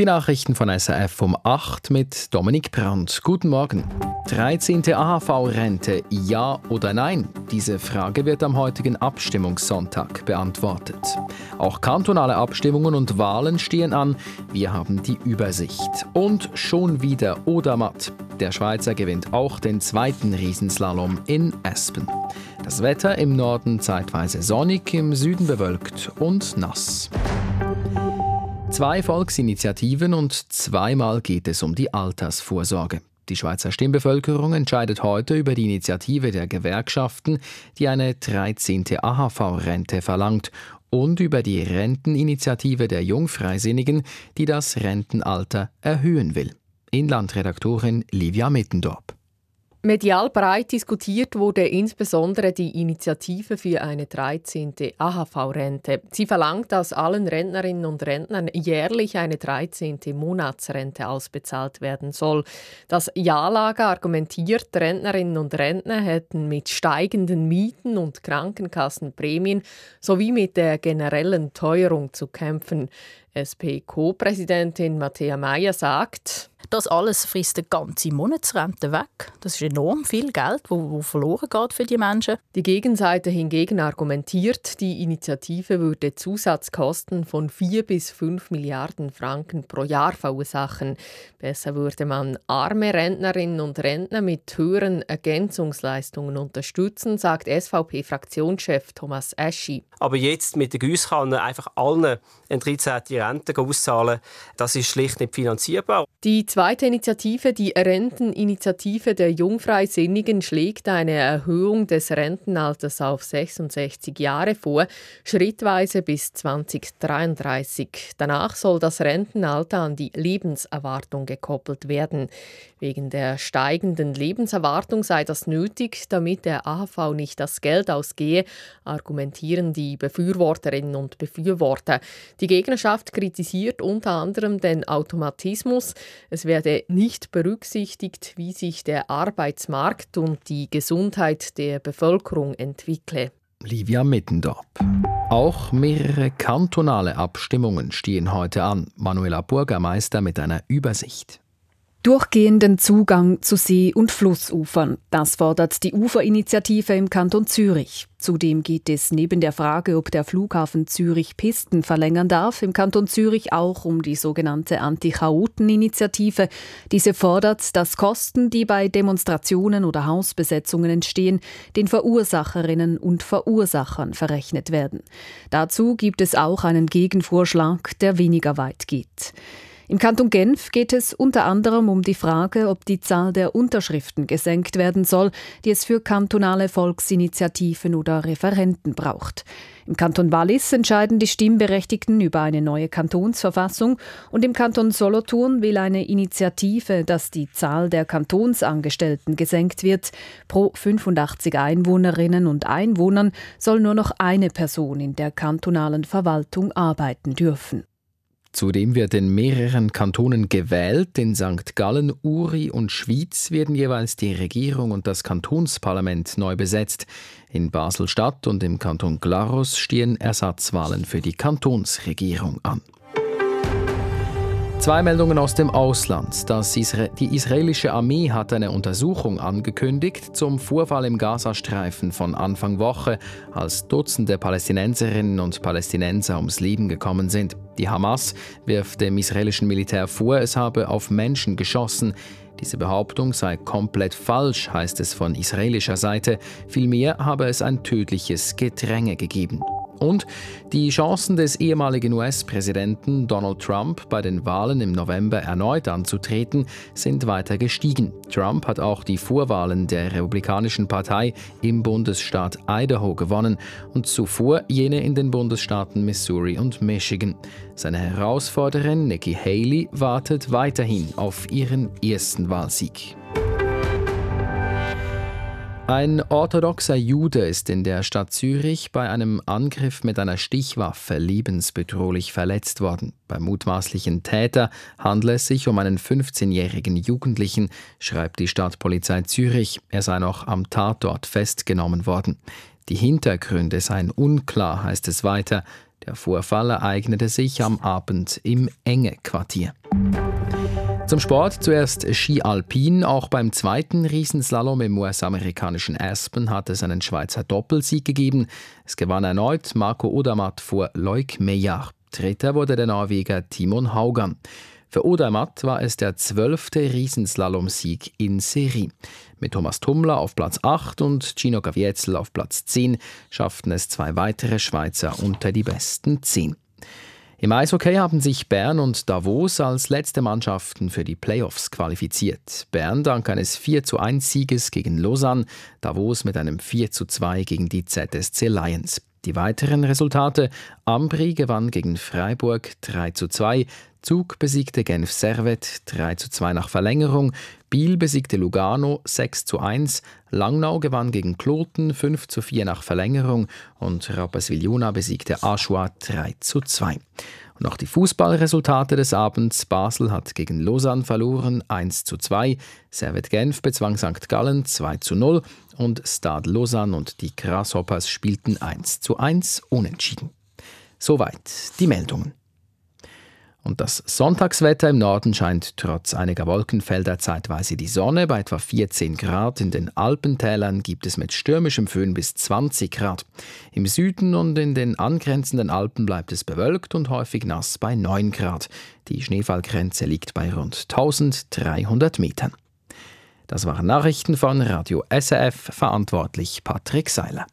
Die Nachrichten von SRF um 8 mit Dominik Brandt. Guten Morgen. 13. AHV-Rente, ja oder nein? Diese Frage wird am heutigen Abstimmungssonntag beantwortet. Auch kantonale Abstimmungen und Wahlen stehen an. Wir haben die Übersicht. Und schon wieder Odermatt. Der Schweizer gewinnt auch den zweiten Riesenslalom in Aspen. Das Wetter im Norden zeitweise sonnig, im Süden bewölkt und nass. Zwei Volksinitiativen und zweimal geht es um die Altersvorsorge. Die Schweizer Stimmbevölkerung entscheidet heute über die Initiative der Gewerkschaften, die eine 13. AHV-Rente verlangt, und über die Renteninitiative der Jungfreisinnigen, die das Rentenalter erhöhen will. Inlandredaktorin Livia Mittendorp. Medial breit diskutiert wurde insbesondere die Initiative für eine 13. AHV-Rente. Sie verlangt, dass allen Rentnerinnen und Rentnern jährlich eine 13. Monatsrente ausbezahlt werden soll. Das Ja-Lager argumentiert, Rentnerinnen und Rentner hätten mit steigenden Mieten und Krankenkassenprämien sowie mit der generellen Teuerung zu kämpfen. SP-Co-Präsidentin Matthäa Meyer sagt, das alles frisst eine ganze Monatsrente weg. Das ist enorm viel Geld, wo, wo verloren geht für die Menschen. Die Gegenseite hingegen argumentiert, die Initiative würde Zusatzkosten von 4 bis 5 Milliarden Franken pro Jahr verursachen. Besser würde man arme Rentnerinnen und Rentner mit höheren Ergänzungsleistungen unterstützen, sagt SVP-Fraktionschef Thomas Eschi. Aber jetzt mit der Giesskanne einfach allen eine 13. Rente auszahlen, das ist schlicht nicht finanzierbar. Die zweite Initiative, die Renteninitiative der Jungfreisinnigen, schlägt eine Erhöhung des Rentenalters auf 66 Jahre vor, schrittweise bis 2033. Danach soll das Rentenalter an die Lebenserwartung gekoppelt werden. Wegen der steigenden Lebenserwartung sei das nötig, damit der AHV nicht das Geld ausgehe, argumentieren die Befürworterinnen und Befürworter. Die Gegnerschaft kritisiert unter anderem den Automatismus. Es werde nicht berücksichtigt, wie sich der Arbeitsmarkt und die Gesundheit der Bevölkerung entwickle. Livia Mittendorp. Auch mehrere kantonale Abstimmungen stehen heute an. Manuela Bürgermeister mit einer Übersicht. Durchgehenden Zugang zu See- und Flussufern. Das fordert die Uferinitiative im Kanton Zürich. Zudem geht es neben der Frage, ob der Flughafen Zürich Pisten verlängern darf, im Kanton Zürich auch um die sogenannte Anti-Chaoten-Initiative. Diese fordert, dass Kosten, die bei Demonstrationen oder Hausbesetzungen entstehen, den Verursacherinnen und Verursachern verrechnet werden. Dazu gibt es auch einen Gegenvorschlag, der weniger weit geht. Im Kanton Genf geht es unter anderem um die Frage, ob die Zahl der Unterschriften gesenkt werden soll, die es für kantonale Volksinitiativen oder Referenten braucht. Im Kanton Wallis entscheiden die Stimmberechtigten über eine neue Kantonsverfassung und im Kanton Solothurn will eine Initiative, dass die Zahl der Kantonsangestellten gesenkt wird. Pro 85 Einwohnerinnen und Einwohnern soll nur noch eine Person in der kantonalen Verwaltung arbeiten dürfen. Zudem wird in mehreren Kantonen gewählt. In St. Gallen, Uri und Schwyz werden jeweils die Regierung und das Kantonsparlament neu besetzt. In Basel-Stadt und im Kanton Glarus stehen Ersatzwahlen für die Kantonsregierung an. Zwei Meldungen aus dem Ausland. Das Isra die israelische Armee hat eine Untersuchung angekündigt zum Vorfall im Gazastreifen von Anfang Woche, als Dutzende Palästinenserinnen und Palästinenser ums Leben gekommen sind. Die Hamas wirft dem israelischen Militär vor, es habe auf Menschen geschossen. Diese Behauptung sei komplett falsch, heißt es von israelischer Seite. Vielmehr habe es ein tödliches Gedränge gegeben. Und die Chancen des ehemaligen US-Präsidenten Donald Trump bei den Wahlen im November erneut anzutreten, sind weiter gestiegen. Trump hat auch die Vorwahlen der Republikanischen Partei im Bundesstaat Idaho gewonnen und zuvor jene in den Bundesstaaten Missouri und Michigan. Seine Herausforderin Nikki Haley wartet weiterhin auf ihren ersten Wahlsieg. Ein orthodoxer Jude ist in der Stadt Zürich bei einem Angriff mit einer Stichwaffe lebensbedrohlich verletzt worden. Beim mutmaßlichen Täter handle es sich um einen 15-jährigen Jugendlichen, schreibt die Stadtpolizei Zürich. Er sei noch am Tatort festgenommen worden. Die Hintergründe seien unklar, heißt es weiter. Der Vorfall ereignete sich am Abend im Enge Quartier. Zum Sport zuerst Ski Alpin. Auch beim zweiten Riesenslalom im US-amerikanischen Aspen hat es einen Schweizer Doppelsieg gegeben. Es gewann erneut Marco Odermatt vor Loic Meillard. Dritter wurde der Norweger Timon Haugan. Für Odermatt war es der zwölfte Riesenslalom-Sieg in Serie. Mit Thomas Tummler auf Platz 8 und Gino Gaviezel auf Platz 10 schafften es zwei weitere Schweizer unter die besten 10. Im Eishockey haben sich Bern und Davos als letzte Mannschaften für die Playoffs qualifiziert. Bern dank eines 4 zu 1 Sieges gegen Lausanne, Davos mit einem 4 zu 2 gegen die ZSC Lions. Die weiteren Resultate: Ambri gewann gegen Freiburg 3 zu 2, Zug besiegte Genf Servet 3 zu 2 nach Verlängerung, Biel besiegte Lugano 6 zu 1, Langnau gewann gegen Kloten 5 zu 4 nach Verlängerung und Rapperswil-Jona besiegte Aschua 3 zu 2. Und noch die Fußballresultate des Abends. Basel hat gegen Lausanne verloren 1 zu 2, Servet Genf bezwang St. Gallen 2 zu 0 und Stade Lausanne und die Grasshoppers spielten 1 zu 1 unentschieden. Soweit die Meldungen. Und das Sonntagswetter im Norden scheint trotz einiger Wolkenfelder zeitweise die Sonne bei etwa 14 Grad. In den Alpentälern gibt es mit stürmischem Föhn bis 20 Grad. Im Süden und in den angrenzenden Alpen bleibt es bewölkt und häufig nass bei 9 Grad. Die Schneefallgrenze liegt bei rund 1300 Metern. Das waren Nachrichten von Radio SRF, verantwortlich Patrick Seiler.